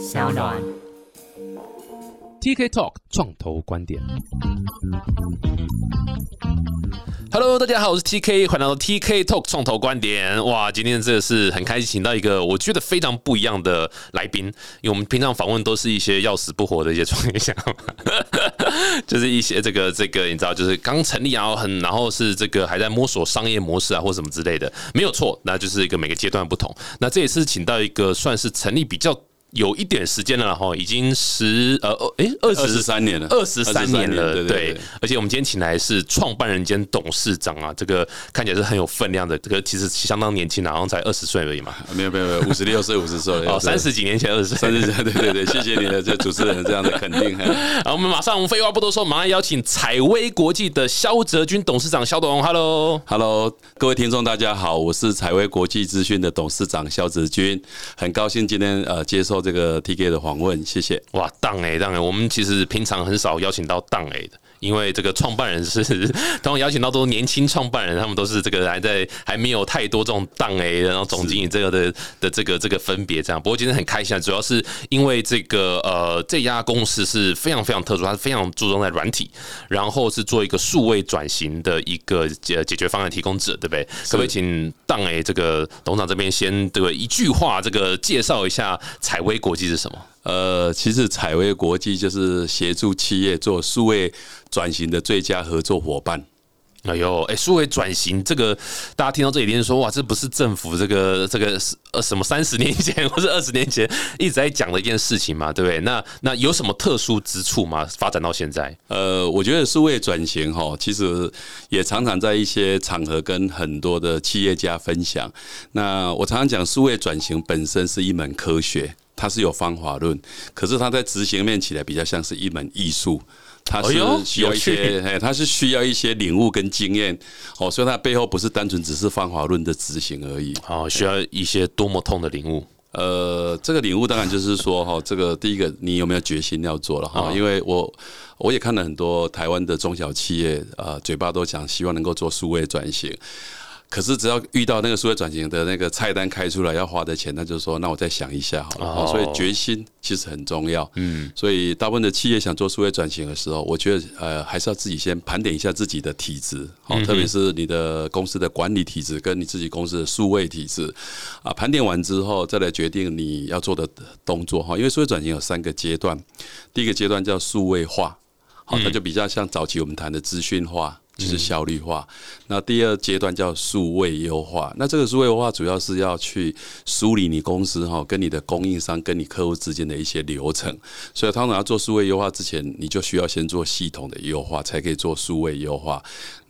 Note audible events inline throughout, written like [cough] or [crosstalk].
小暖。TK Talk 创投观点。Hello，大家好，我是 TK，欢迎来到 TK Talk 创投观点。哇，今天这个是很开心，请到一个我觉得非常不一样的来宾，因为我们平常访问都是一些要死不活的一些创业家，[laughs] 就是一些这个这个你知道，就是刚成立啊，很然后是这个还在摸索商业模式啊或什么之类的，没有错，那就是一个每个阶段不同。那这也是请到一个算是成立比较。有一点时间了哈，已经十呃诶二十23年了二十三年了，23年对对。而且我们今天请来是创办人兼董事长啊，这个看起来是很有分量的，这个其实相当年轻啊，好像才二十岁而已嘛。没有没有没有，五十六岁五十岁，哦，三十几年前二十岁，三十岁，对对对，谢谢你的这主持人这样的肯定。嘿好，我们马上废话不多说，马上邀请采薇国际的肖泽军董事长肖董，Hello。Hello，各位听众大家好，我是采薇国际资讯的董事长肖泽军，很高兴今天呃接受这个 TK 的访问，谢谢。哇，当哎当哎，我们其实平常很少邀请到当哎的。因为这个创办人是，[laughs] 通常邀请到都是年轻创办人，他们都是这个还在还没有太多这种档 A，然后总经理这个的的这个这个分别这样。不过今天很开心啊，主要是因为这个呃这家公司是非常非常特殊，它是非常注重在软体，然后是做一个数位转型的一个解解决方案提供者，对不对？可不可以请档 A 这个董事长这边先这个一句话这个介绍一下采薇国际是什么？呃，其实采薇国际就是协助企业做数位转型的最佳合作伙伴。哎呦，哎，数位转型这个，大家听到这里一定说，哇，这不是政府这个这个呃什么三十年前 [laughs] 或者二十年前一直在讲的一件事情嘛，对不对？那那有什么特殊之处吗？发展到现在，呃，我觉得数位转型哈，其实也常常在一些场合跟很多的企业家分享。那我常常讲，数位转型本身是一门科学，它是有方法论，可是它在执行面起来比较像是一门艺术。它是需要一些，[laughs] 哎，它是需要一些领悟跟经验哦，所以它背后不是单纯只是方法论的执行而已。哦，需要一些多么痛的领悟。呃，这个领悟当然就是说哈，这个第一个你有没有决心要做了哈？哦因为我我也看了很多台湾的中小企业，呃，嘴巴都讲希望能够做数位转型。可是只要遇到那个数位转型的那个菜单开出来要花的钱，那就说那我再想一下好了。所以决心其实很重要。嗯，所以大部分的企业想做数位转型的时候，我觉得呃还是要自己先盘点一下自己的体质，好、特别是你的公司的管理体质跟你自己公司的数位体质啊，盘点完之后再来决定你要做的动作哈。因为数位转型有三个阶段，第一个阶段叫数位化，好，它就比较像早期我们谈的资讯化。就是效率化。那第二阶段叫数位优化。那这个数位优化主要是要去梳理你公司哈跟你的供应商跟你客户之间的一些流程。所以，通常要做数位优化之前，你就需要先做系统的优化，才可以做数位优化。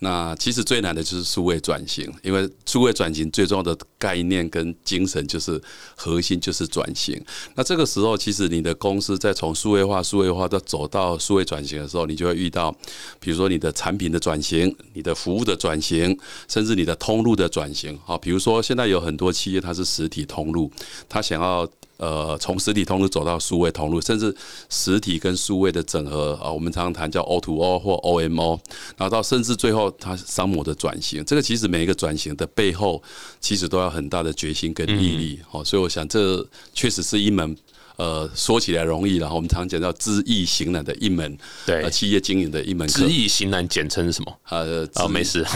那其实最难的就是数位转型，因为数位转型最重要的概念跟精神就是核心就是转型。那这个时候，其实你的公司在从数位化、数位化到走到数位转型的时候，你就会遇到，比如说你的产品的转型、你的服务的转型，甚至你的通路的转型。好，比如说现在有很多企业它是实体通路，它想要。呃，从实体通路走到数位通路，甚至实体跟数位的整合啊，我们常常谈叫 O to O 或 O M O，然后到甚至最后它商模的转型，这个其实每一个转型的背后，其实都要很大的决心跟毅力。好、所以我想这确实是一门。呃，说起来容易然后我们常讲到知易行难的一门，对呃，企业经营的一门知。易行难，简称什么？呃，哦，没事，[laughs]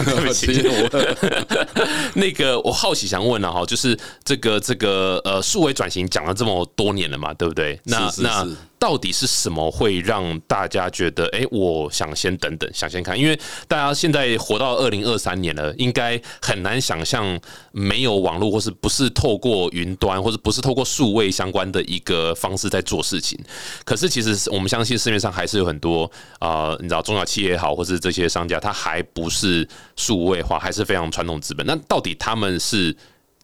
[laughs] 那个我好奇想问了哈，就是这个这个呃数位转型讲了这么多年了嘛，对不对？那那是到底是什么会让大家觉得，哎、我想先等等，想先看？因为大家现在活到二零二三年了，应该很难想象没有网络，或是不是透过云端，或者不是透过数位相关的一个方式在做事情。可是其实我们相信市面上还是有很多啊、你知道中小企业也好，或是这些商家，他还不是数位化，还是非常传统资本。那到底他们是？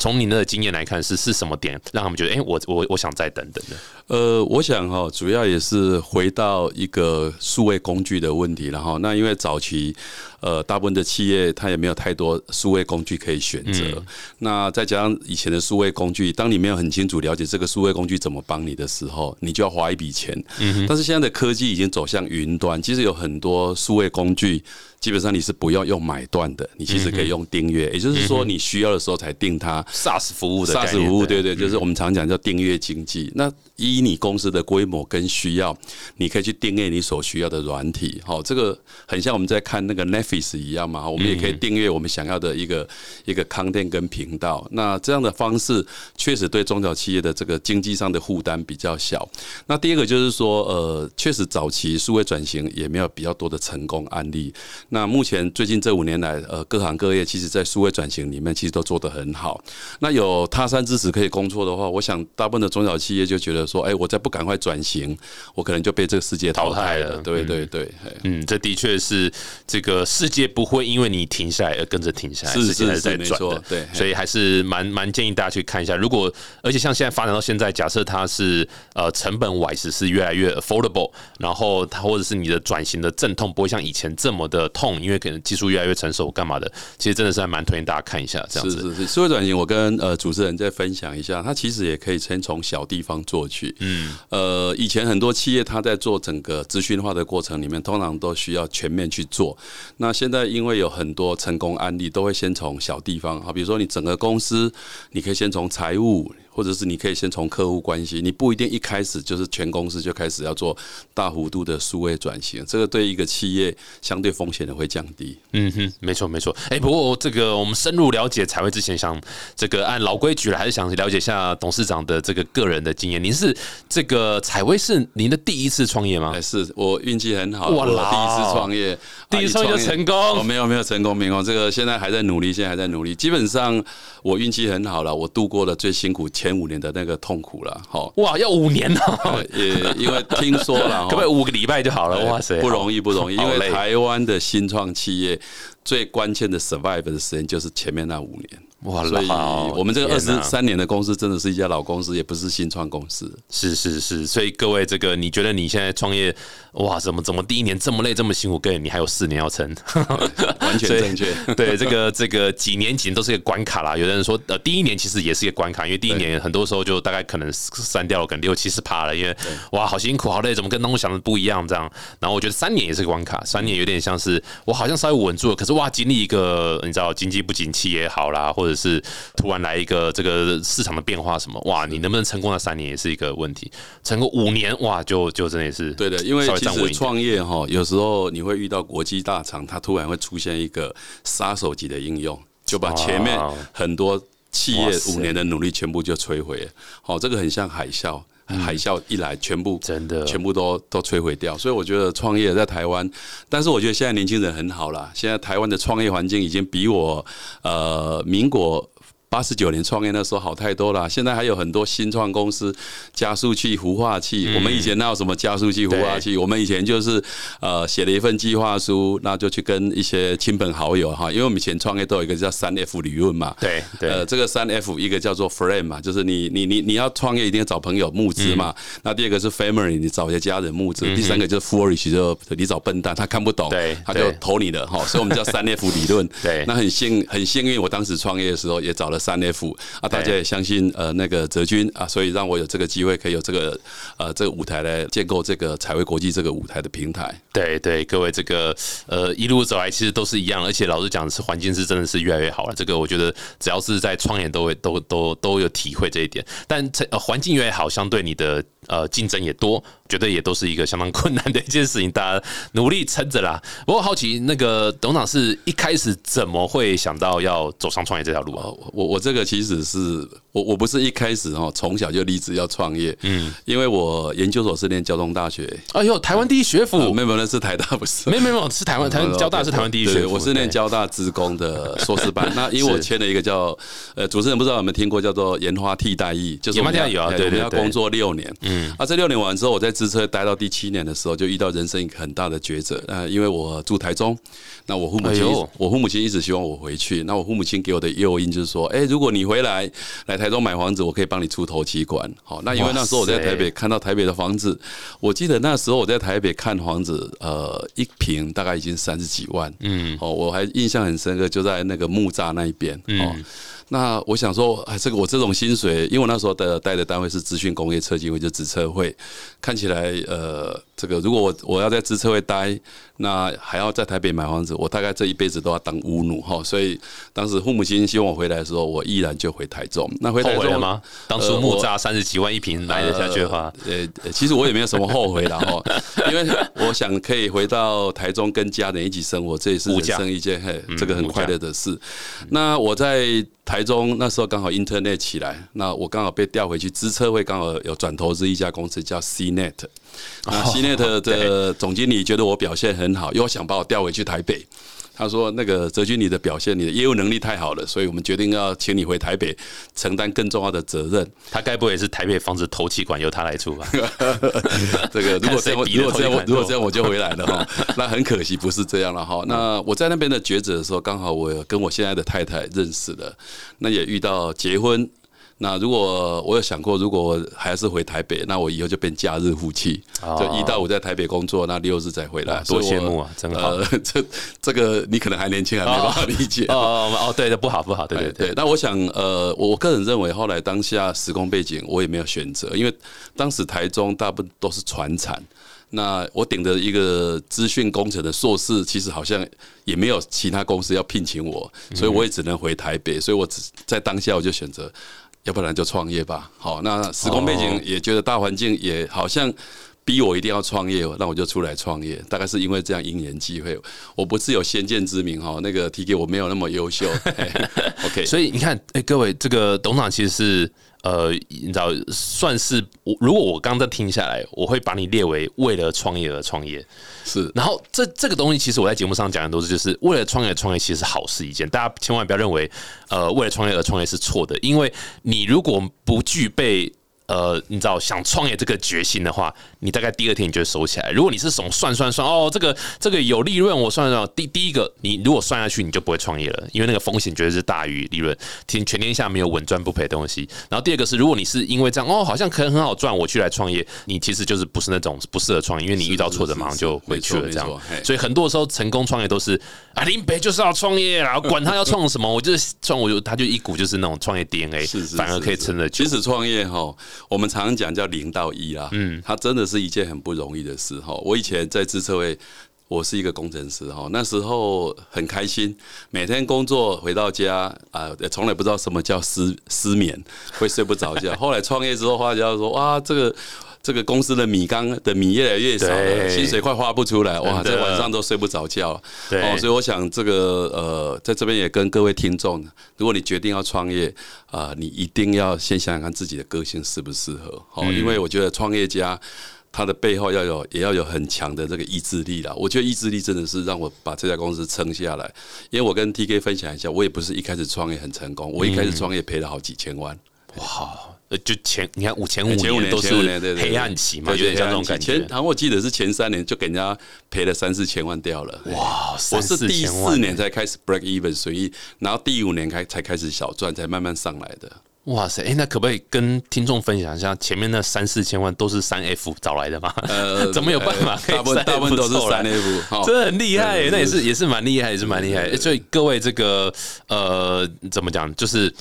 从您的经验来看，是是什么点让他们觉得，哎、我我我想再等等的？呃，我想哈、主要也是回到一个数位工具的问题然后。那因为早期呃，大部分的企业它也没有太多数位工具可以选择。那再加上以前的数位工具，当你没有很清楚了解这个数位工具怎么帮你的时候，你就要花一笔钱。但是现在的科技已经走向云端，其实有很多数位工具。基本上你是不要用买断的，你其实可以用订阅，也就是说你需要的时候才订它。SaaS 服务的 SaaS 服务，对对，就是我们常讲叫订阅经济。那依你公司的规模跟需要，你可以去订阅你所需要的软体。好，这个很像我们在看那个 Netflix 一样嘛，我们也可以订阅我们想要的一个一个 content 跟频道。那这样的方式确实对中小企业的这个经济上的负担比较小。那第二个就是说，呃，确实早期数位转型也没有比较多的成功案例。那目前最近这五年来，呃，各行各业其实，在数位转型里面，其实都做得很好。那有他山之石可以攻错的话，我想大部分的中小企业就觉得说，哎，我再不赶快转型，我可能就被这个世界淘汰了。对对对，嗯，这的确是这个世界不会因为你停下来而跟着停下来，是是在转的。对，所以还是蛮蛮建议大家去看一下。如果而且像现在发展到现在，假设它是呃成本 wise 是越来越 affordable，然后它或者是你的转型的阵痛不会像以前这么的痛。因为可能技术越来越成熟，干嘛的？其实真的是还蛮推荐大家看一下这样子。是是是，社会转型，我跟呃主持人再分享一下，它其实也可以先从小地方做去。嗯，呃，以前很多企业它在做整个资讯化的过程里面，通常都需要全面去做。那那现在因为有很多成功案例，都会先从小地方，好，比如说你整个公司，你可以先从财务。或者是你可以先从客户关系，你不一定一开始就是全公司就开始要做大幅度的数位转型，这个对一个企业相对风险的会降低。嗯哼，没错没错。哎，不过这个我们深入了解采薇之前，想这个按老规矩了，还是想了解一下董事长的这个个人的经验。您是这个采薇是您的第一次创业吗？是我运气很好，我第一次创业，第一次创业成功？没有没有成功，没有这个现在还在努力，现在还在努力。基本上我运气很好了，我度过了最辛苦。前五年的那个痛苦了，好哇，要五年呢？也因为听说了，[laughs] 可不可以五个礼拜就好了？哇塞，不容易，不容易。因为台湾的新创企业最关键的 survive 的时间就是前面那五年。哇，所以我们这个二十三年的公司真的是一家老公司，也不是新创公司。是是是，所以各位，这个你觉得你现在创业，哇，怎么怎么第一年这么累这么辛苦？各位，你还有四年要撑，[laughs] 完全正确。对，这个这个几年几年都是一个关卡啦。有的人说，呃，第一年其实也是一个关卡，因为第一年很多时候就大概可能删掉了，可能六七十趴了，因为哇，好辛苦，好累，怎么跟当初想的不一样？这样。然后我觉得三年也是个关卡，三年有点像是我好像稍微稳住了，可是哇，经历一个你知道经济不景气也好啦，或者是突突然来一个这个市场的变化什么哇？你能不能成功了三年也是一个问题，成功五年哇就就真的是对的，因为其实创业哈，有时候你会遇到国际大厂，它突然会出现一个杀手级的应用，就把前面很多企业五年的努力全部就摧毁。好，这个很像海啸。海啸一来，全部真的全部都都摧毁掉。所以我觉得创业在台湾，但是我觉得现在年轻人很好了。现在台湾的创业环境已经比我呃民国。八十九年创业那时候好太多了，现在还有很多新创公司，加速器、孵化器。我们以前那有什么加速器、孵化器？我们以前就是呃写了一份计划书，那就去跟一些亲朋好友哈，因为我们以前创业都有一个叫三 F 理论嘛。对对。呃，这个三 F 一个叫做 friend 嘛，就是你你你你要创业一定要找朋友募资嘛。那第二个是 family，你找一些家人募资。第三个就是 foolish，就你找笨蛋，他看不懂，他就投你的哈。所以我们叫三 F [laughs] 理论。对。那很幸很幸运，我当时创业的时候也找了。三 F 啊，大家也相信呃那个泽军啊，所以让我有这个机会，可以有这个呃这个舞台来建构这个彩绘国际这个舞台的平台。对对，各位这个呃一路走来其实都是一样，而且老实讲是环境是真的是越来越好了。这个我觉得只要是在创业都会都都都有体会这一点。但呃环境越好，相对你的呃竞争也多。觉得也都是一个相当困难的一件事情，大家努力撑着啦。不过好奇，那个董事长是一开始怎么会想到要走上创业这条路啊？我我这个其实是我我不是一开始哦，从小就立志要创业。嗯，因为我研究所是念交通大学。哎呦，台湾第一学府，没有没有，是台大不是？[laughs] 没有没有，是台湾台湾交大是台湾第一学府。我是念交大职工的硕士班。[laughs] 那因为我签了一个叫呃，主持人不知道有没有听过叫做研发替代役，就是我们有啊，对对，要工作六年。嗯，啊，这六年完之后，我在支车待到第七年的时候，就遇到人生一个很大的抉择。呃，因为我住台中，那我父母亲，我父母亲一直希望我回去。那我父母亲给我的诱因就是说，哎，哎，如果你回来来台中买房子，我可以帮你出头期款。好，那因为那时候我在台北看到台北的房子，我记得那时候我在台北看房子，呃，一平大概已经三十几万。嗯，哦，我还印象很深刻，就在那个木栅那一边。哦。那我想说，哎，这个我这种薪水，因为我那时候的待的单位是资讯工业车机会，就职车会，看起来，呃，这个如果我我要在职车会待。那还要在台北买房子，我大概这一辈子都要当屋奴哈，所以当时父母亲希望我回来的时候，我毅然就回台中。那回台中吗？当初木栅三十几万一平买得下去的话，呃，其实我也没有什么后悔的哈，因为我想可以回到台中跟家人一起生活，这也是人生一件嘿，这个很快乐的事。那我在台中那时候刚好 Internet 起来，那我刚好被调回去资车会，刚好有转投资一家公司叫 CNET。那 CNET 的总经理觉得我表现很好，又想把我调回去台北。他说：“那个泽军，你的表现，你的业务能力太好了，所以我们决定要请你回台北承担更重要的责任。他该不会是台北房子投气管由他来出吧？[laughs] 这个如果这样，如果这样，如果这样我就回来了哈。那很可惜不是这样了哈。那我在那边的抉择的时候，刚好我跟我现在的太太认识了，那也遇到结婚。”那如果我有想过，如果我还是回台北，那我以后就变假日夫妻，就一到五在台北工作，那六日再回来。多羡慕啊！真好。[laughs] 这这个你可能还年轻，还没办法理解。[laughs] 哦哦对的，不好不好，对对对。那我想，呃，我个人认为，后来当下时空背景，我也没有选择，因为当时台中大部分都是船产，那我顶着一个资讯工程的硕士，其实好像也没有其他公司要聘请我，所以我也只能回台北，所以我只在当下我就选择。要不然就创业吧。好，那时空背景也觉得大环境也好像逼我一定要创业，那我就出来创业。大概是因为这样因缘机会，我不是有先见之明哈。那个 T K 我没有那么优秀。[laughs] OK，所以你看，哎，各位，这个董事长其实是。呃，你知道，算是我如果我刚刚听下来，我会把你列为为了创业而创业，是。然后这这个东西，其实我在节目上讲的都是，就是为了创业创业，其实是好事一件。大家千万不要认为，呃，为了创业而创业是错的，因为你如果不具备。呃，你知道想创业这个决心的话，你大概第二天你就会收起来。如果你是从算算算哦，这个这个有利润，我算算第第一个，你如果算下去，你就不会创业了，因为那个风险绝对是大于利润。天全天下没有稳赚不赔的东西。然后第二个是，如果你是因为这样哦，好像可能很好赚，我去来创业，你其实就是不是那种不适合创业，因为你遇到挫折马上就回去了这样。所以很多时候成功创业都是啊，林北就是要创业啊，管他要创什么，我就是创，我就他就一股就是那种创业 DNA，反而可以撑得起。其实创业哈，我们常常讲叫零到一啊，嗯，他真的是是一件很不容易的事哈。我以前在自测位，我是一个工程师哈，那时候很开心，每天工作回到家啊，从来不知道什么叫失失眠，会睡不着觉。后来创业之后，发觉说哇，这个。这个公司的米缸的米越来越少了，薪水快花不出来，哇，在晚上都睡不着觉。哦，所以我想这个呃，在这边也跟各位听众，如果你决定要创业啊，你一定要先想想看自己的个性适不适合。哦，因为我觉得创业家他的背后要有也要有很强的这个意志力啦。我觉得意志力真的是让我把这家公司撑下来。因为我跟 T K 分享一下，我也不是一开始创业很成功，我一开始创业赔了好几千万。哇！呃，就前你看五前五年都是黑暗期嘛，有点像这种感觉。然后我记得是前三年就给人家赔了三四千万掉了。哇，我是第四年才开始 break even 随意，然后第五年开才开始小赚，才慢慢上来的。哇塞，哎，那可不可以跟听众分享一下，前面那三四千万都是三 F 找来的吗？呃，[laughs] 怎么有办法？大部分大部分都是三 F，真的很厉害，那也是也是蛮厉害，也是蛮厉害。所以各位这个呃，怎么讲，就是。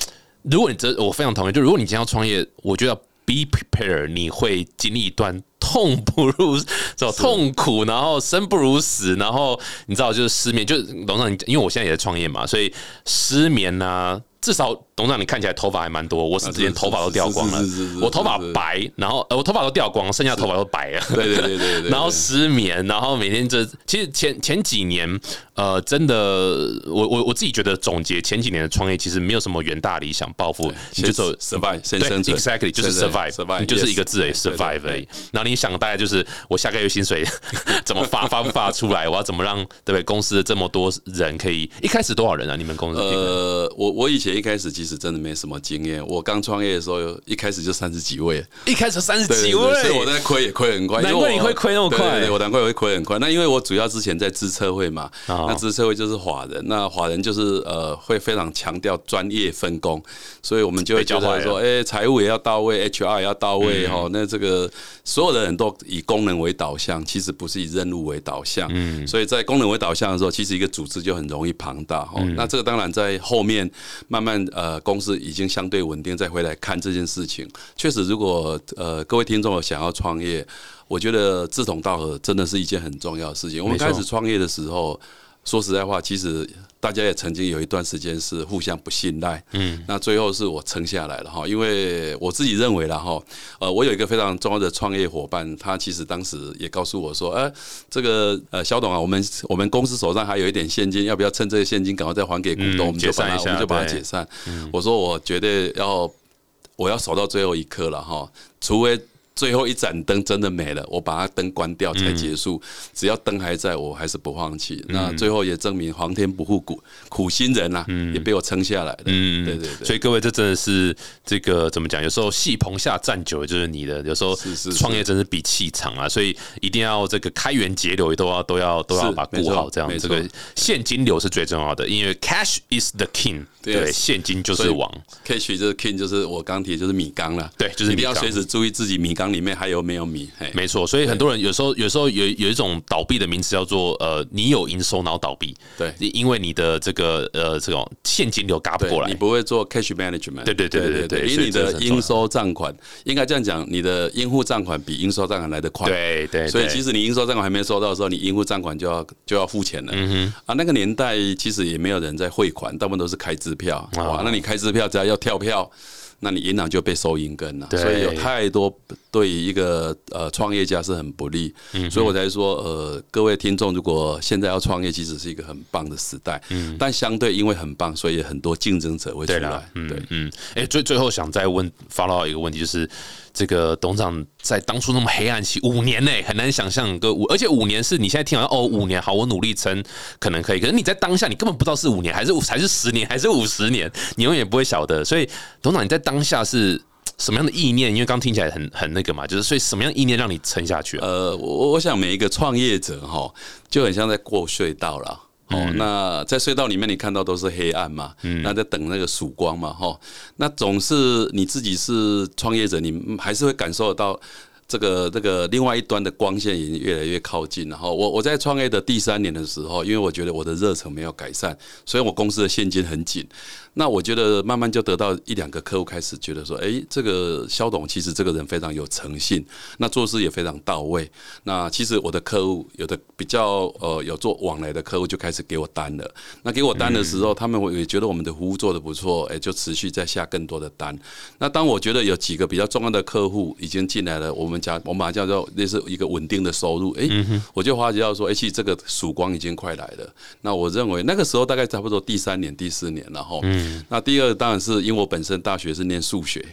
如果你这，我非常同意。就如果你今天要创业，我觉得 be prepared，你会经历一段痛不如走痛苦，然后生不如死，然后你知道就是失眠，就是董事长，因为我现在也在创业嘛，所以失眠呢。至少董事长，你看起来头发还蛮多。我是之前头发都掉光了，我头发白，然后呃，我头发都掉光，剩下头发都白了。对对对对对。然后失眠，然后每天这其实前前几年，呃，真的，我我我自己觉得总结前几年的创业，其实没有什么远大理想抱负，你就走 survive，先生存，exactly 就是 survive，你就是一个字诶，survive。然后你想大概就是我下个月薪水 [laughs] 怎么发发不发出来？我要怎么让对不对？公司的这么多人可以一开始多少人啊？你们公司？呃，我我以前。前一开始其实真的没什么经验，我刚创业的时候，一开始就三十几位，一开始三十几位，所以我在亏也亏很快。难怪你会亏那么快，我难怪会亏很快。那因为我主要之前在资策会嘛，那资策会就是法人，那法人就是呃会非常强调专业分工，所以我们就会觉得说，哎，财务也要到位，HR 也要到位哈。那这个所有的人都以功能为导向，其实不是以任务为导向。嗯，所以在功能为导向的时候，其实一个组织就很容易庞大哈。那这个当然在后面慢慢慢呃公司已经相对稳定，再回来看这件事情，确实如果呃各位听众想要创业，我觉得志同道合真的是一件很重要的事情。我们开始创业的时候。说实在话，其实大家也曾经有一段时间是互相不信赖，嗯，那最后是我撑下来了哈，因为我自己认为了哈，呃，我有一个非常重要的创业伙伴，他其实当时也告诉我说，哎，这个呃，肖董啊，我们我们公司手上还有一点现金，要不要趁这个现金赶快再还给股东，我们就把它我们就把它解散。我说我绝对要我要守到最后一刻了哈，除非。最后一盏灯真的没了，我把它灯关掉才结束。只要灯还在，我还是不放弃。那最后也证明皇天不负苦苦心人呐，也被我撑下来的。嗯，对对对。所以各位，这真的是这个怎么讲？有时候戏棚下站久了就是你的。有时候创业真是比气场啊，所以一定要这个开源节流，都要都要都要把顾好。这样，这个现金流是最重要的，因为 cash is the king。对，现金就是王。cash 就是 king，就是我刚提就是米缸了。对，就是你要随时注意自己米缸。里面还有没有米？没错，所以很多人有时候有时候有有一种倒闭的名词叫做呃，你有营收然后倒闭。对，因为你的这个呃这种现金流嘎不过来，你不会做 cash management。对对对对对对，因为你的应收账款应该这样讲，你的应付账款比应收账款来的快。对对，所以即使你应收账款还没收到的时候，你应付账款就要就要付钱了。嗯哼，啊，那个年代其实也没有人在汇款，大部分都是开支票。哇，那你开支票只要要跳票。那你银行就被收银根了，所以有太多对于一个呃创业家是很不利，所以我才说呃各位听众，如果现在要创业，其实是一个很棒的时代，嗯。但相对因为很棒，所以很多竞争者会出来。对，嗯，哎，最最后想再问发到一个问题，就是这个董事长在当初那么黑暗期五年内很难想象个五，而且五年是你现在听完哦五年好，我努力撑可能可以，可是你在当下你根本不知道是五年还是还是十年还是五十年，你永远不会晓得。所以董事长你在当下是什么样的意念？因为刚听起来很很那个嘛，就是所以什么样意念让你撑下去？呃，我我想每一个创业者哈，就很像在过隧道了。哦，那在隧道里面你看到都是黑暗嘛？嗯，那在等那个曙光嘛？哈，那总是你自己是创业者，你还是会感受得到。这个这个另外一端的光线已经越来越靠近，然后我我在创业的第三年的时候，因为我觉得我的热忱没有改善，所以我公司的现金很紧。那我觉得慢慢就得到一两个客户开始觉得说，哎，这个肖董其实这个人非常有诚信，那做事也非常到位。那其实我的客户有的比较呃有做往来的客户就开始给我单了。那给我单的时候，他们也觉得我们的服务做的不错，哎，就持续在下更多的单。那当我觉得有几个比较重要的客户已经进来了，我们讲我们把它叫做那是一个稳定的收入，哎，我就发觉到说，哎，其实这个曙光已经快来了。那我认为那个时候大概差不多第三年、第四年，然后。那第二当然是因为我本身大学是念数学，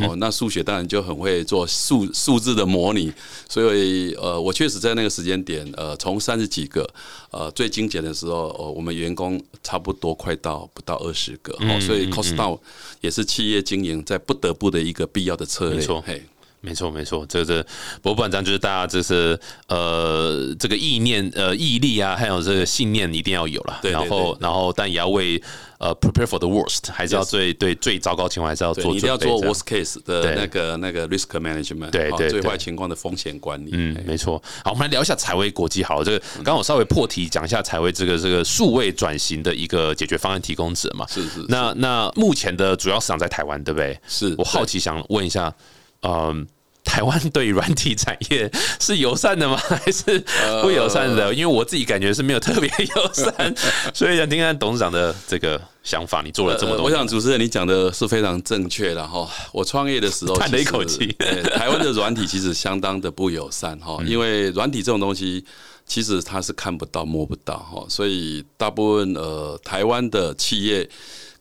哦，那数学当然就很会做数数字的模拟，所以呃，我确实在那个时间点，呃，从三十几个，呃，最精简的时候，呃，我们员工差不多快到不到二十个，哦，所以 cost down 也是企业经营在不得不的一个必要的策略，没错，嘿。没错，没错，这这博物馆章就是大家就是呃这个意念呃毅力啊，还有这个信念一定要有了。对，然后然后但也要为呃 prepare for the worst，还是要最对最糟糕情况还是要做，一定要做 worst case 的那个那个 risk management，对对，最坏情况的风险管理。嗯，没错。好，我们来聊一下彩威国际。好，这个刚刚我稍微破题讲一下彩威这个这个数位转型的一个解决方案提供者嘛。是是。那那目前的主要市场在台湾，对不对？是我好奇想问一下，嗯。台湾对软体产业是友善的吗？还是不友善的？因为我自己感觉是没有特别友善，[laughs] 所以想听看董事长的这个想法。你做了这么多，我想主持人你讲的是非常正确的哈。我创业的时候 [laughs] 叹了一口气，台湾的软体其实相当的不友善哈，因为软体这种东西其实它是看不到摸不到哈，所以大部分呃台湾的企业。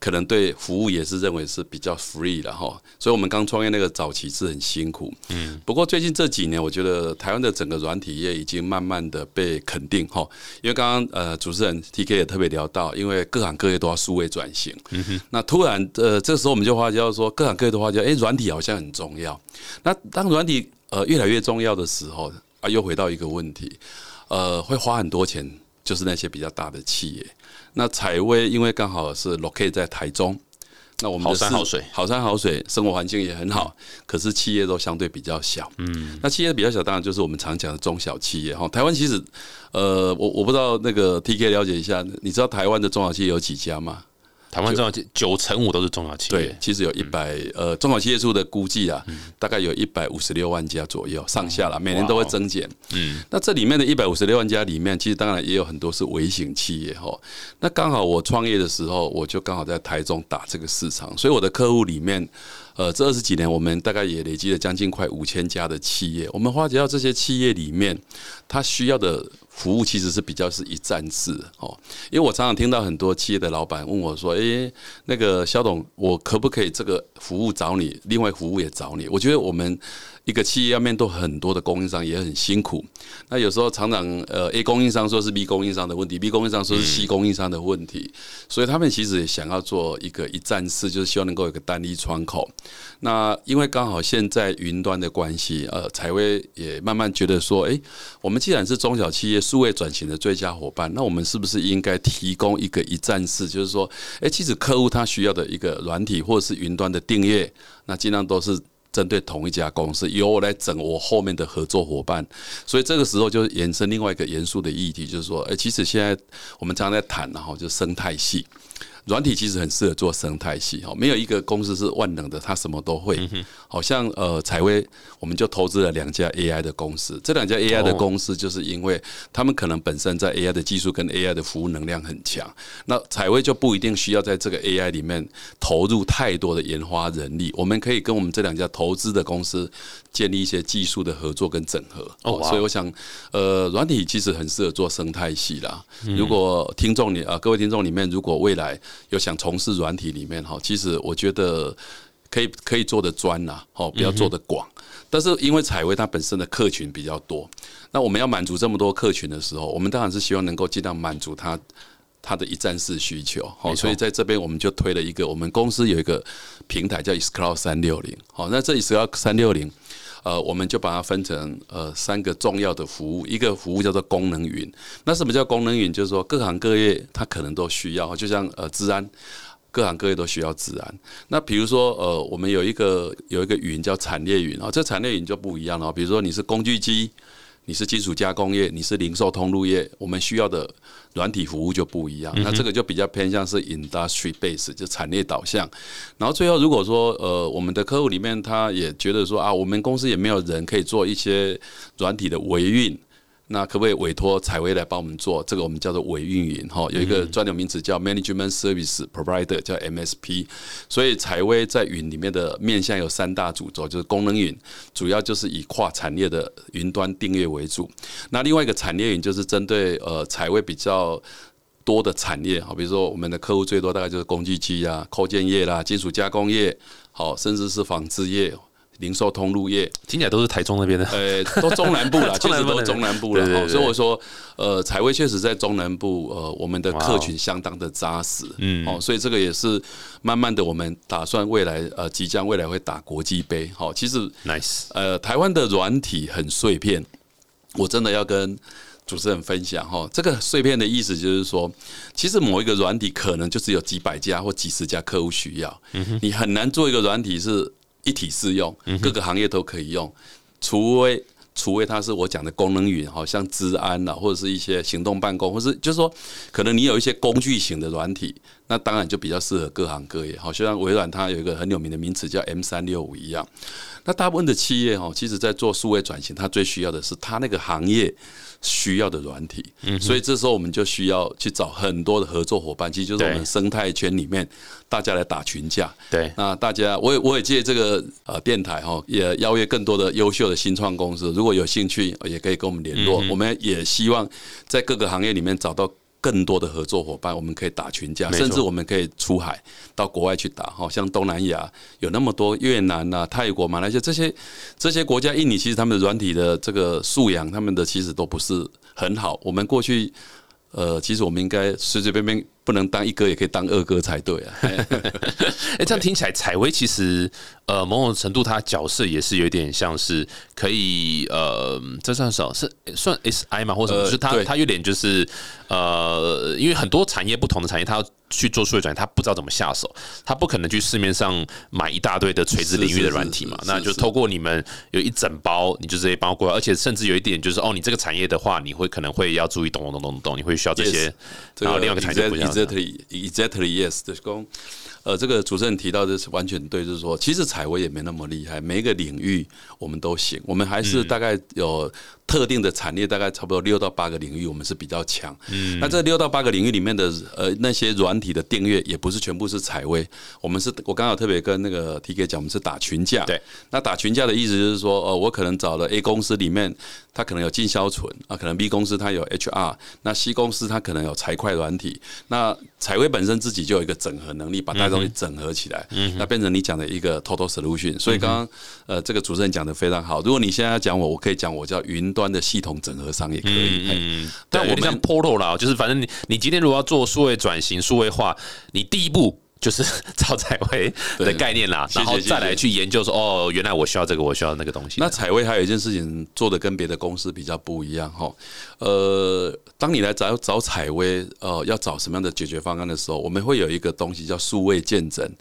可能对服务也是认为是比较 free 的哈。所以我们刚创业那个早期是很辛苦，嗯。不过最近这几年，我觉得台湾的整个软体业已经慢慢的被肯定哈。因为刚刚呃主持人 T K 也特别聊到，因为各行各业都要数位转型，嗯哼。那突然呃这时候我们就发觉说，各行各业都发觉，哎，软体好像很重要。那当软体呃越来越重要的时候啊，又回到一个问题，呃，会花很多钱，就是那些比较大的企业。那采薇因为刚好是 locate 在台中，那我们好山好水，好山好水，生活环境也很好。可是企业都相对比较小，嗯，那企业比较小，当然就是我们常讲的中小企业哈。台湾其实，呃，我我不知道那个 T K 了解一下，你知道台湾的中小企业有几家吗？台湾中小企九成五都是中小企业，对，其实有一百呃中小企业数的估计啊，大概有一百五十六万家左右上下了，每年都会增减。嗯，那这里面的一百五十六万家里面，其实当然也有很多是微型企业哈。那刚好我创业的时候，我就刚好在台中打这个市场，所以我的客户里面。呃，这二十几年，我们大概也累积了将近快五千家的企业。我们发觉到这些企业里面，它需要的服务其实是比较是一站式哦。因为我常常听到很多企业的老板问我说：“诶，那个肖董，我可不可以这个服务找你，另外服务也找你？”我觉得我们。一个企业要面对很多的供应商，也很辛苦。那有时候常常呃，A 供应商说是 B 供应商的问题，B 供应商说是 C 供应商的问题，所以他们其实也想要做一个一站式，就是希望能够有个单一窗口。那因为刚好现在云端的关系，呃，采薇也慢慢觉得说，哎，我们既然是中小企业数位转型的最佳伙伴，那我们是不是应该提供一个一站式？就是说，哎，其实客户他需要的一个软体或者是云端的订阅，那尽量都是。针对同一家公司，由我来整我后面的合作伙伴，所以这个时候就延伸另外一个严肃的议题，就是说，诶，其实现在我们常常在谈，然后就生态系。软体其实很适合做生态系哈，没有一个公司是万能的，它什么都会。好像呃，采薇我们就投资了两家 AI 的公司，这两家 AI 的公司就是因为他们可能本身在 AI 的技术跟 AI 的服务能量很强，那采薇就不一定需要在这个 AI 里面投入太多的研发人力，我们可以跟我们这两家投资的公司建立一些技术的合作跟整合。哦，所以我想，呃，软体其实很适合做生态系啦。如果听众你啊，各位听众里面，如果未来有想从事软体里面哈，其实我觉得可以可以做的专呐，哦，不要做的广。但是因为采薇它本身的客群比较多，那我们要满足这么多客群的时候，我们当然是希望能够尽量满足它它的一站式需求。好，所以在这边我们就推了一个，我们公司有一个平台叫 Excloud 三六零。好，那这 Excloud 三六零。呃，我们就把它分成呃三个重要的服务，一个服务叫做功能云。那什么叫功能云？就是说各行各业它可能都需要，就像呃治安，各行各业都需要治安。那比如说呃，我们有一个有一个云叫产业云啊，这产业云就不一样了。比如说你是工具机。你是金属加工业，你是零售通路业，我们需要的软体服务就不一样。那这个就比较偏向是 industry base，就产业导向。然后最后如果说呃，我们的客户里面他也觉得说啊，我们公司也没有人可以做一些软体的维运。那可不可以委托采薇来帮我们做？这个我们叫做委运营哈，有一个专有名词叫 Management Service Provider，叫 MSP。所以采薇在云里面的面向有三大主轴，就是功能云，主要就是以跨产业的云端订阅为主。那另外一个产业云就是针对呃采薇比较多的产业，好，比如说我们的客户最多大概就是工具机啊、扣件业啦、金属加工业，好，甚至是纺织业。零售通路业听起来都是台中那边的，呃，都中南部了，[laughs] 确实都中南部了。所以我说，呃，彩薇确实在中南部，呃，我们的客群相当的扎实，嗯，哦，所以这个也是慢慢的，我们打算未来，呃，即将未来会打国际杯。好，其实，nice，呃，台湾的软体很碎片，我真的要跟主持人分享哈，这个碎片的意思就是说，其实某一个软体可能就只有几百家或几十家客户需要，你很难做一个软体是。一体适用，各个行业都可以用，除非除非它是我讲的功能云，好像治安啊，或者是一些行动办公，或是就是说，可能你有一些工具型的软体，那当然就比较适合各行各业。好，就像微软它有一个很有名的名词叫 M 三六五一样，那大部分的企业哦，其实在做数位转型，它最需要的是它那个行业。需要的软体，所以这时候我们就需要去找很多的合作伙伴，其实就是我们生态圈里面大家来打群架。对，那大家我也我也借这个呃电台哈，也邀约更多的优秀的新创公司，如果有兴趣也可以跟我们联络。我们也希望在各个行业里面找到更多的合作伙伴，我们可以打群架，甚至我们可以出海到国外去打哈，像东南亚有那么多越南呐、泰国、马来西亚这些这些国家，印尼其实他们的软体的这个素养，他们的其实都不是很好。我们过去呃，其实我们应该随随便便不能当一哥，也可以当二哥才对啊。哎 [laughs] 哎、这样听起来，采薇其实呃某种程度他角色也是有点像是可以呃，这算什么？是算 SI 吗？或者什么？呃就是他他有点就是呃，因为很多产业不同的产业，他要去做数位转型，他不知道怎么下手，他不可能去市面上买一大堆的垂直领域的软体嘛那就是透过你们有一整包，你就直接帮我过来，而且甚至有一点就是哦，你这个产业的话，你会可能会要注意咚咚咚咚咚，你会需要这些然后另外一个产业就不一样了 exactly exactly yes，就是说，呃，这个主持人提到的是完全对，就是说，其实采薇也没那么厉害，每一个领域我们都行，我们还是大概有特定的产业，大概差不多六到八个领域，我们是比较强。嗯，那这六到八个领域里面的呃那些软体的订阅，也不是全部是采薇，我们是我刚好特别跟那个 T K 讲，我们是打群架。对，那打群架的意思就是说，呃，我可能找了 A 公司里面，它可能有进销存啊，可能 B 公司它有 HR，那 C 公司它可能有财会软体，那采薇本身自己就有一个整合能力，把大家东西整合起来，嗯那变成你讲的一个 total solution。所以刚刚呃这个主持人讲的非常好，如果你现在要讲我，我可以讲我叫云端的系统整合商也可以。嘿嗯，但我们我们像 Portal 啦，就是反正你你今天如果要做数位转型、数位化，你第一步。就是找采薇的概念啦，然后再来去研究说，哦，原来我需要这个，我需要那个东西。那采薇还有一件事情做的跟别的公司比较不一样哈，呃，当你来找找采薇，呃，要找什么样的解决方案的时候，我们会有一个东西叫数位见证。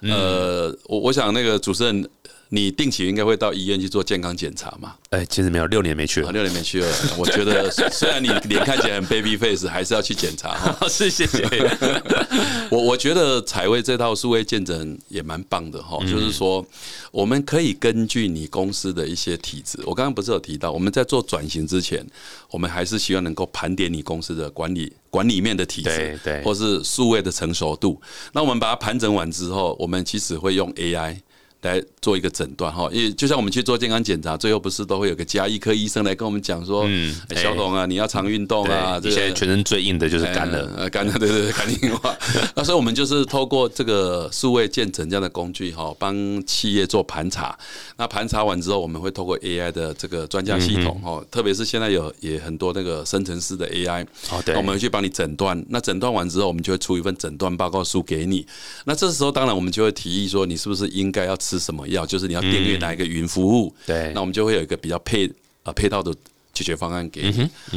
呃，我我想那个主持人，你定期应该会到医院去做健康检查嘛？哎，其实没有，六年没去啊，了。六年没去了，[laughs] 我觉得虽然你脸看起来很 baby face，还是要去检查哈。[laughs] 是，谢谢。[laughs] 我我觉得彩薇这套数位见证也蛮棒的哈，就是说我们可以根据你公司的一些体质，我刚刚不是有提到，我们在做转型之前，我们还是希望能够盘点你公司的管理管理面的体对质，对或是数位的成熟度。那我们把它盘整完之后，我们其实会用 AI。来做一个诊断哈，因为就像我们去做健康检查，最后不是都会有个加医科医生来跟我们讲说，嗯嗯，小董啊，你要常运动啊，这个你现在全身最硬的就是肝了。呃，肝了，对对对，肝硬化。[laughs] 那所以我们就是透过这个数位建诊这样的工具哈，帮企业做盘查。那盘查完之后，我们会透过 AI 的这个专家系统哈，特别是现在有也很多那个生成式的 AI，哦，对那我，们会去帮你诊断。那诊断完之后，我们就会出一份诊断报告书给你。那这时候，当然我们就会提议说，你是不是应该要吃什么药？就是你要订阅哪一个云服务？对那我们就会有一个比较配呃配套的解决方案给。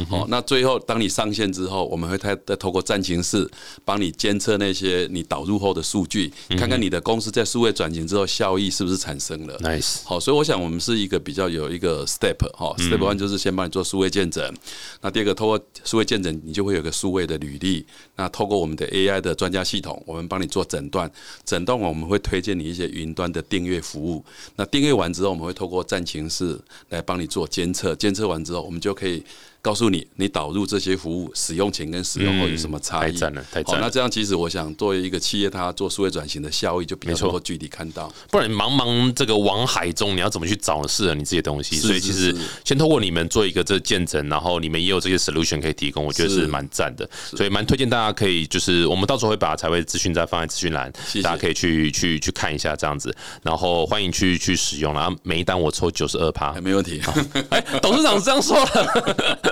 好、那最后当你上线之后，我们会再再透过战情室帮你监测那些你导入后的数据，嗯看看你的公司在数位转型之后效益是不是产生了。nice。好，所以我想我们是一个比较有一个 step 哈，step one 就是先帮你做数位见诊，那第二个透过数位见诊，你就会有个数位的履历，那透过我们的 AI 的专家系统，我们帮你做诊断，诊断完我们会推荐你一些云端的订阅服务，那订阅完之后，我们会透过战情室来帮你做监测，监测完之后，我们就可以。告诉你，你导入这些服务使用前跟使用后有什么差异？太赞了太赞那这样其实我想，作为一个企业，它做数位转型的效益就比较没错能够具体看到。不然茫茫这个网海中，你要怎么去找适合你自己的东西？是所以其实是是先透过你们做一个这见证，然后你们也有这些 solution 可以提供，我觉得是是蛮赞的。所以蛮推荐大家可以，就是我们到时候会把财会资讯再放在资讯栏，大家可以去去去看一下这样子，然后欢迎去去使用然后每一单我抽九十二趴哎，，没问题。哎，董事长这样说了，[laughs]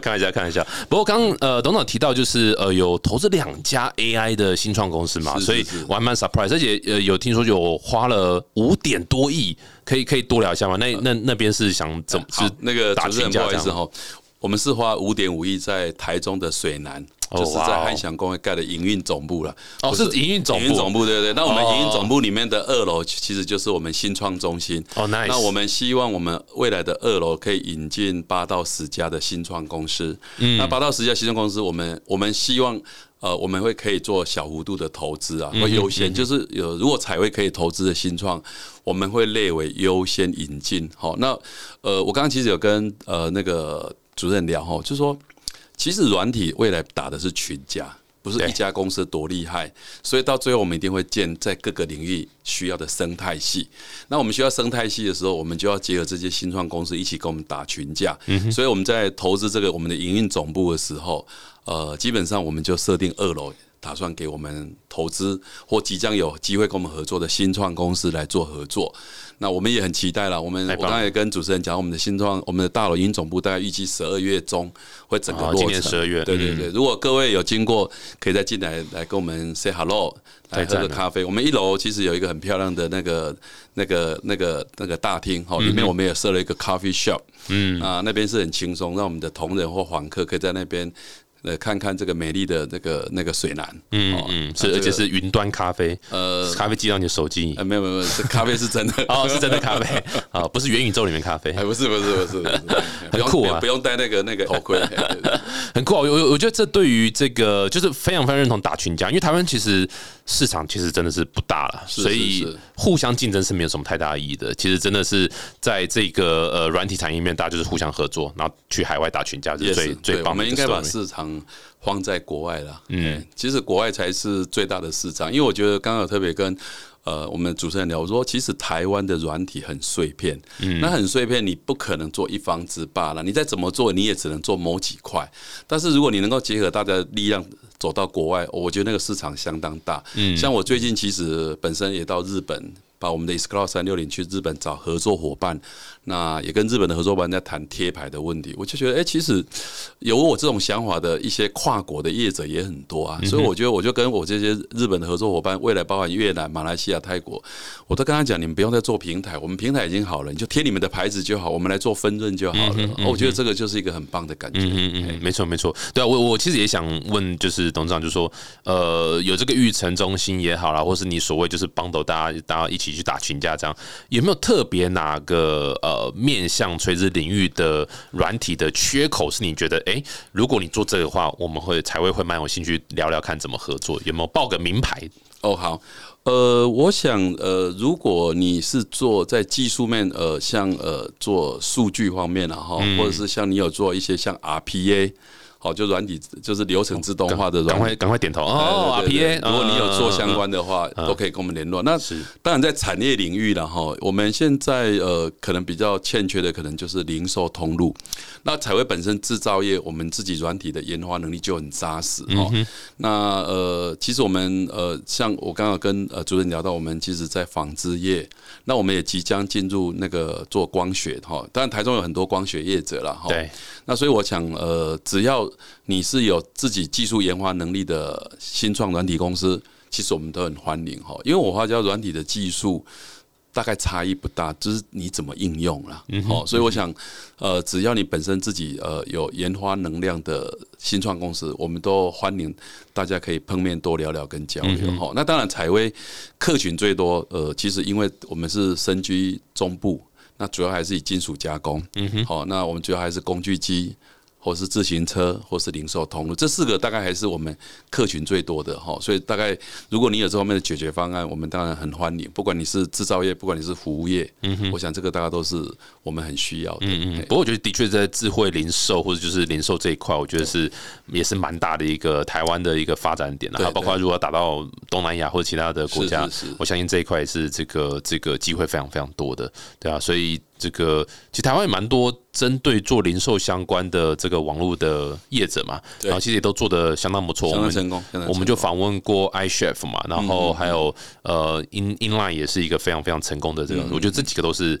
看一下看一下。不过刚呃，董总提到就是呃，有投资两家 AI 的新创公司嘛，所以我还蛮 surprise，而且呃，有听说有花了五点多亿，可以可以多聊一下吗？那那那边是想怎么是，那个打主持人群架这样？不好意思哈，我们是花五点五亿在台中的水南，就是在汉翔公会盖的营运总部了。哦，不是营运总部，营运总部，对对对。那我们哦营运总部里面的二楼其实就是我们新创中心。哦，nice。那我们希望我们未来的二楼可以引进八到十家的新创公司。嗯那八到十家新创公司，我们我们希望。呃，我们会可以做小幅度的投资啊，嗯会优先，就是有如果彩绘可以投资的新创，我们会列为优先引进。好，那呃，我刚刚其实有跟呃那个主任聊哈，就是说，其实软体未来打的是群架，不是一家公司多厉害，所以到最后我们一定会建在各个领域需要的生态系。那我们需要生态系的时候，我们就要结合这些新创公司一起跟我们打群架。所以我们在投资这个我们的营运总部的时候，呃，基本上我们就设定二楼。打算给我们投资或即将有机会跟我们合作的新创公司来做合作，那我们也很期待了。我们我刚才也跟主持人讲，我们的新创我们的大楼营总部大概预计十二月中会整个落成。今年十二月，对对对。如果各位有经过，可以再进来来跟我们 say hello，来喝个咖啡。我们一楼其实有一个很漂亮的那个那个那个那个大厅，哈，里面我们也设了一个 coffee shop，嗯啊，那边是很轻松，让我们的同仁或访客可以在那边。来看看这个美丽的这个那个水南，嗯嗯，是而且是云端咖啡，呃，咖啡寄到你的手机，呃，没有没有没有，这咖啡是真的，[laughs] 哦，是真的咖啡，啊，[laughs] 不是元宇宙里面咖啡，哎，不是不是不是，很酷啊，不用戴那个那个头盔，[laughs] 很酷啊，我我我觉得这对于这个就是非常非常认同打群架，因为台湾其实。市场其实真的是不大了，所以互相竞争是没有什么太大意义的。其实真的是在这个呃软体产业面，大家就是互相合作，然后去海外打群架是最最棒。我们应该把市场放在国外了。嗯，其实国外才是最大的市场，因为我觉得刚刚有特别跟呃我们主持人聊，我说其实台湾的软体很碎片，嗯，那很碎片，你不可能做一方之霸了。你再怎么做，你也只能做某几块。但是如果你能够结合大家的力量。走到国外，我觉得那个市场相当大。嗯，像我最近其实本身也到日本。把我们的 d 三六零去日本找合作伙伴，那也跟日本的合作伙伴在谈贴牌的问题。我就觉得，哎，其实有我这种想法的一些跨国的业者也很多啊。所以我觉得，我就跟我这些日本的合作伙伴，未来包含越南、马来西亚、泰国，我都跟他讲，你们不用再做平台，我们平台已经好了，你就贴你们的牌子就好，我们来做分润就好了。我觉得这个就是一个很棒的感觉。嗯嗯嗯，没错没错。对啊，我我其实也想问，就是董事长就说，呃，有这个育成中心也好啦，或是你所谓就是帮到大家大家一起。去打群架，这样有没有特别哪个呃面向垂直领域的软体的缺口？是你觉得哎，如果你做这个话，我们会才会会蛮有兴趣聊聊看怎么合作？有没有报个名牌？哦，好，呃，我想呃，如果你是做在技术面，呃，像呃做数据方面，啊哈或者是像你有做一些像 RPA。好，就软体就是流程自动化的，赶快赶快点头哦！RPA，如果你有做相关的话，都可以跟我们联络。那当然在产业领域了哈，我们现在呃可能比较欠缺的，可能就是零售通路。那彩绘本身制造业，我们自己软体的研发能力就很扎实哈。那呃，其实我们呃，像我刚刚跟呃主任聊到，我们其实，在纺织业，那我们也即将进入那个做光学哈。当然，台中有很多光学业者了哈。对。那所以我想呃，只要你是有自己技术研发能力的新创软体公司，其实我们都很欢迎哈。因为我花椒软体的技术大概差异不大，就是你怎么应用了。好，所以我想，呃，只要你本身自己呃有研发能量的新创公司，我们都欢迎大家可以碰面多聊聊跟交流哈。那当然，采薇客群最多，呃，其实因为我们是身居中部，那主要还是以金属加工。嗯哼，好，那我们主要还是工具机。或是自行车，或是零售通路，这四个大概还是我们客群最多的哈。所以大概如果你有这方面的解决方案，我们当然很欢迎。不管你是制造业，不管你是服务业，嗯哼，我想这个大家都是我们很需要的。嗯嗯。不过我觉得的确在智慧零售或者就是零售这一块，我觉得是也是蛮大的一个台湾的一个发展点的。包括如果打到东南亚或者其他的国家，我相信这一块是这个这个机会非常非常多的，对啊，所以。这个其实台湾也蛮多针对做零售相关的这个网络的业者嘛，然后其实也都做的相当不错，我们成功。我们就访问过 iChef 嘛，然后还有呃 In Inline 也是一个非常非常成功的这个，我觉得这几个都是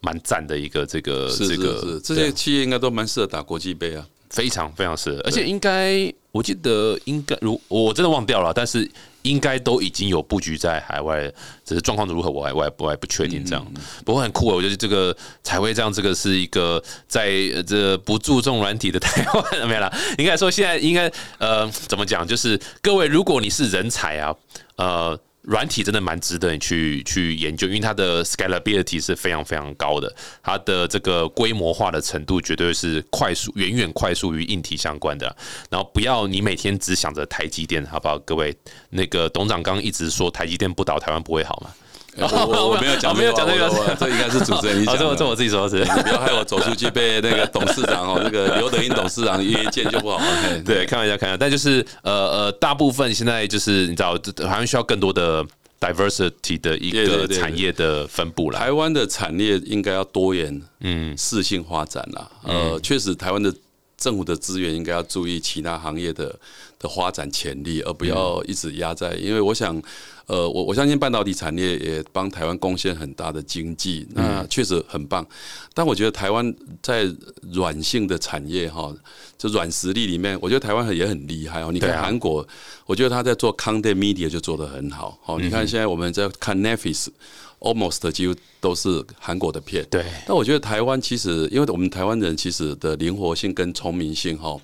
蛮赞的一个这个这个这些企业应该都蛮适合打国际杯啊，非常非常适合，而且应该我记得应该如我真的忘掉了，但是。应该都已经有布局在海外，只是状况如何，我还我还不还不确定。这样不过很酷啊！我觉得这个彩绘这样，这个是一个在这不注重软体的台湾 [laughs] 没有啦。应该说现在应该呃怎么讲？就是各位，如果你是人才啊，呃。软体真的蛮值得你去去研究，因为它的 scalability 是非常非常高的，它的这个规模化的程度绝对是快速，远远快速于硬体相关的。然后不要你每天只想着台积电，好不好？各位，那个董长刚刚一直说台积电不倒，台湾不会好嘛？[laughs] 我我没有讲，没有讲这个，这应该是主持人你讲。这这我自己说，是，你不要害我走出去被那个董事长哦，那个刘德英董事长约见就不好。[laughs] 对，开玩笑，开玩笑。但就是呃呃，大部分现在就是你知道，好像需要更多的 diversity 的一个产业的分布了。台湾的产业应该要多元、嗯，适性发展啦。呃，确实，台湾的政府的资源应该要注意其他行业的的发展潜力，而不要一直压在，因为我想。呃，我我相信半导体产业也帮台湾贡献很大的经济，那确实很棒。但我觉得台湾在软性的产业哈，就软实力里面，我觉得台湾也很厉害哦。你看韩国，我觉得他在做 content media 就做得很好。哦，你看现在我们在看 Netflix，almost 几乎都是韩国的片。对。但我觉得台湾其实，因为我们台湾人其实的灵活性跟聪明性哈。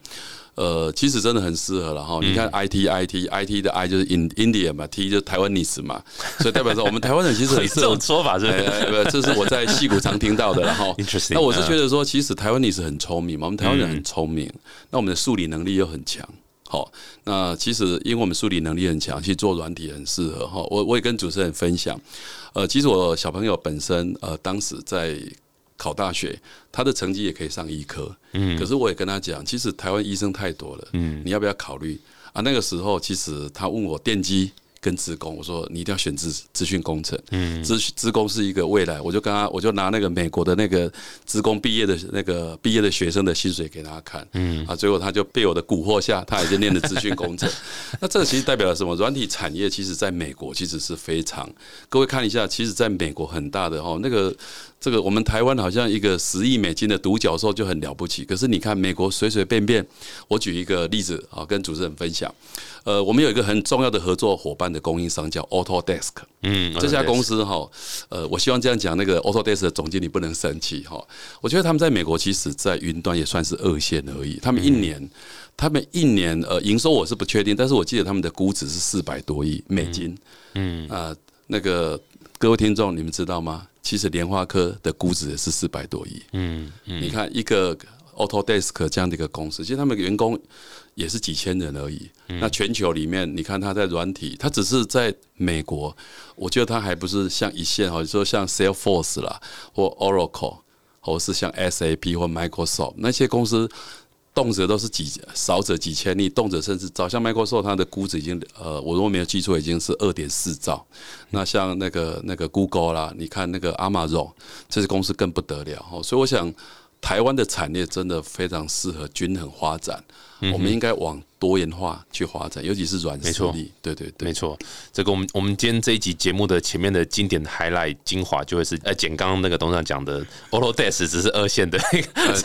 呃，其实真的很适合了哈。你看，I T I T I T 的 I 就是 in India 嘛，T 就是台湾历史嘛，所以代表说我们台湾人其实很 [laughs] 这种说法是，不，这是我在戏骨常听到的。然后，那我是觉得说，其实台湾历史很聪明嘛，我们台湾人很聪明，那我们的数理能力又很强。好，那其实因为我们数理能力很强，其实做软体很适合哈。我我也跟主持人分享，呃，其实我小朋友本身呃，当时在。考大学，他的成绩也可以上医科。嗯，可是我也跟他讲，其实台湾医生太多了。嗯，你要不要考虑啊？那个时候，其实他问我电机。跟职工，我说你一定要选资资讯工程，嗯，资资工是一个未来，我就跟他，我就拿那个美国的那个职工毕业的那个毕业的学生的薪水给他看，嗯啊，最后他就被我的蛊惑下，他也就念了资讯工程。[laughs] 那这个其实代表了什么？软体产业其实在美国其实是非常，各位看一下，其实在美国很大的哦，那个这个我们台湾好像一个十亿美金的独角兽就很了不起，可是你看美国随随便便，我举一个例子啊，跟主持人分享。呃，我们有一个很重要的合作伙伴的供应商叫 Autodesk，嗯，这家公司哈，呃，我希望这样讲，那个 Autodesk 的总经理不能生气哈。我觉得他们在美国其实，在云端也算是二线而已。他们一年，他们一年呃营收我是不确定，但是我记得他们的估值是四百多亿美金，嗯啊，那个各位听众你们知道吗？其实联发科的估值也是四百多亿，嗯嗯，你看一个 Autodesk 这样的一个公司，其实他们员工。也是几千人而已。那全球里面，你看它在软体，它只是在美国，我觉得它还不是像一线哈，说像 Salesforce 啦，或 Oracle，或是像 SAP 或 Microsoft 那些公司，动辄都是几少者几千亿，动辄甚至早像 Microsoft 它的估值已经呃，我如果没有记错，已经是二点四兆。那像那个那个 Google 啦，你看那个 Amazon 这些公司更不得了哈。所以我想，台湾的产业真的非常适合均衡发展。我们应该往多元化去发展，尤其是软实力。对对对，没错。这个我们我们今天这一集节目的前面的经典 highlight 精华，就会是呃，简刚刚那个董事长讲的，Autodesk 只是二线的。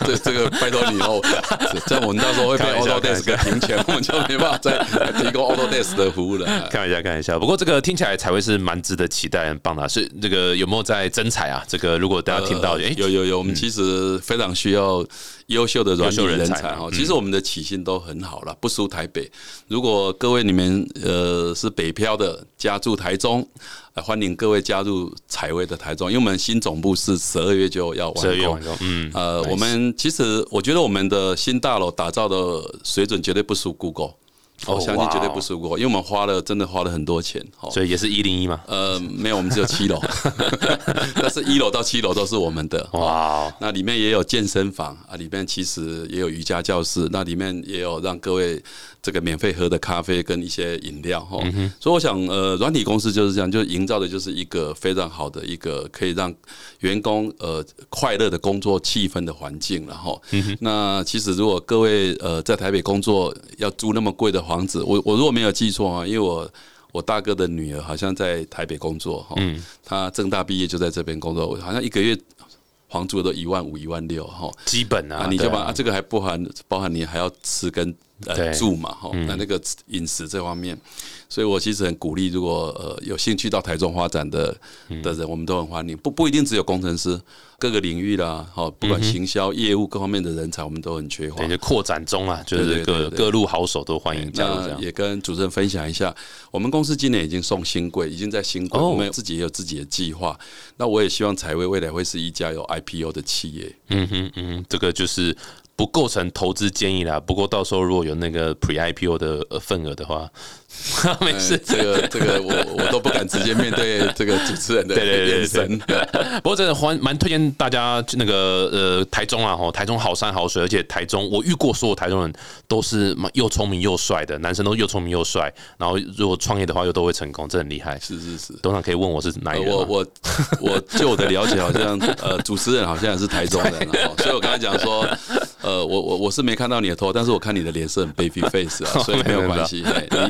这 [laughs] 这个拜托你哦，[laughs] 这样我们到时候会被 Autodesk 停权，我们就没办法再提供 Autodesk 的服务了。开玩笑，开玩笑。不过这个听起来才会是蛮值得期待、很棒的。是这个有没有在增彩啊？这个如果大家听到，哎，有有有，我们其实非常需要。优秀的软体人才哈，其实我们的起薪都很好了，不输台北。如果各位你们呃是北漂的，家住台中，欢迎各位加入采薇的台中，因为我们新总部是十二月就要完工。嗯，呃，我们其实我觉得我们的新大楼打造的水准绝对不输 Google。我相信绝对不输过，因为我们花了真的花了很多钱，所以也是一零一嘛。呃，没有，我们只有七楼，[laughs] 但是一楼到七楼都是我们的。哇，那里面也有健身房啊，里面其实也有瑜伽教室，那里面也有让各位。这个免费喝的咖啡跟一些饮料哈，所以我想呃，软体公司就是这样，就营造的就是一个非常好的一个可以让员工呃快乐的工作气氛的环境然后，那其实如果各位呃在台北工作要租那么贵的房子，我我如果没有记错啊，因为我我大哥的女儿好像在台北工作哈，她正大毕业就在这边工作，好像一个月。房租都一万五、一万六，哈，基本啊，你就把啊，这个还不含包含你还要吃跟呃住嘛，哈，那那个饮食这方面。所以我其实很鼓励，如果呃有兴趣到台中发展的的人，我们都很欢迎。不不一定只有工程师，各个领域啦，哈，不管行销、业务各方面的人才，我们都很缺乏。就扩展中啊，就是各各路好手都欢迎加入。也跟主持人分享一下，我们公司今年已经送新贵，已经在新贵，我们自己也有自己的计划。那我也希望彩威未来会是一家有 IPO 的企业。嗯哼嗯，这个就是不构成投资建议啦。不过到时候如果有那个 Pre IPO 的份额的话。[laughs] 没事，这个这个我我都不敢直接面对这个主持人的眼神。不过真的蛮蛮推荐大家那个呃台中啊，吼台中好山好水，而且台中我遇过所有台中人都是又聪明又帅的男生，都又聪明又帅。然后如果创业的话又都会成功，这很厉害。是是是，董事长可以问我是哪一个？我我我就我的了解，好像呃主持人好像也是台中人，所以我刚才讲说。呃，我我我是没看到你的头，但是我看你的脸色很 baby face 啊，[laughs] 所以没有关系。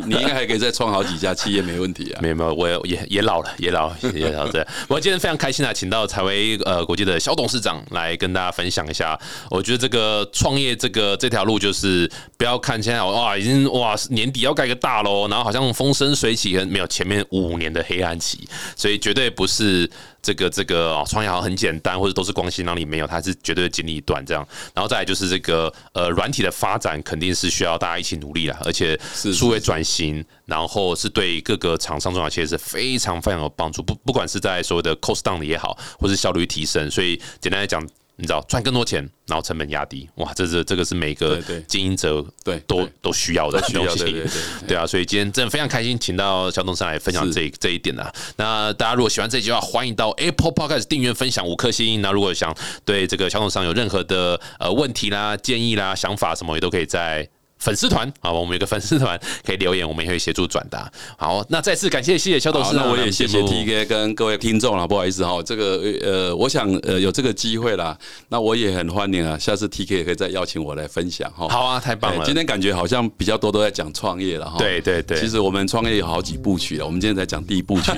你你应该还可以再创好几家企业，没问题啊。没有没有，我也也老了，也老也老这。[laughs] 我今天非常开心啊，请到财威呃国际的小董事长来跟大家分享一下。我觉得这个创业这个这条路，就是不要看现在哇，已经哇年底要盖个大楼，然后好像风生水起，没有前面五年的黑暗期，所以绝对不是。这个这个哦，创业好像很简单，或者都是光鲜亮丽，没有，它是绝对经历一段这样。然后再来就是这个呃，软体的发展肯定是需要大家一起努力啦，而且数位转型，然后是对各个厂商中小企业是非常非常有帮助。不不管是在所谓的 cost down 也好，或是效率提升，所以简单来讲。你知道赚更多钱，然后成本压低，哇，这是这个是每个经营者对都都需要的东西，对啊，所以今天真的非常开心，请到小董上来分享这这一点啊。那大家如果喜欢这句话，欢迎到 Apple Podcast 订阅、分享五颗星。那如果想对这个小董上有任何的呃问题啦、建议啦、想法什么，也都可以在。粉丝团啊，我们有个粉丝团可以留言，我们也会协助转达。好，那再次感谢谢谢肖董事那我也谢谢 T K 跟各位听众了，不好意思哈，这个呃，我想呃有这个机会啦，那我也很欢迎啊，下次 T K 也可以再邀请我来分享哈。好啊，太棒了！今天感觉好像比较多都在讲创业了哈。对对对，其实我们创业有好几部曲了，我们今天才讲第一部曲，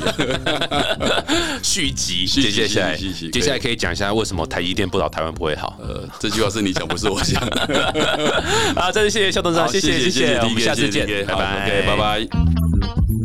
[laughs] [laughs] 续集，接下来接下来可以讲一下为什么台积电不倒台湾不会好？呃，这句话是你讲，不是我讲。[laughs] 啊，再次谢谢肖董事长，谢谢谢谢。我们下次见，拜拜，拜拜。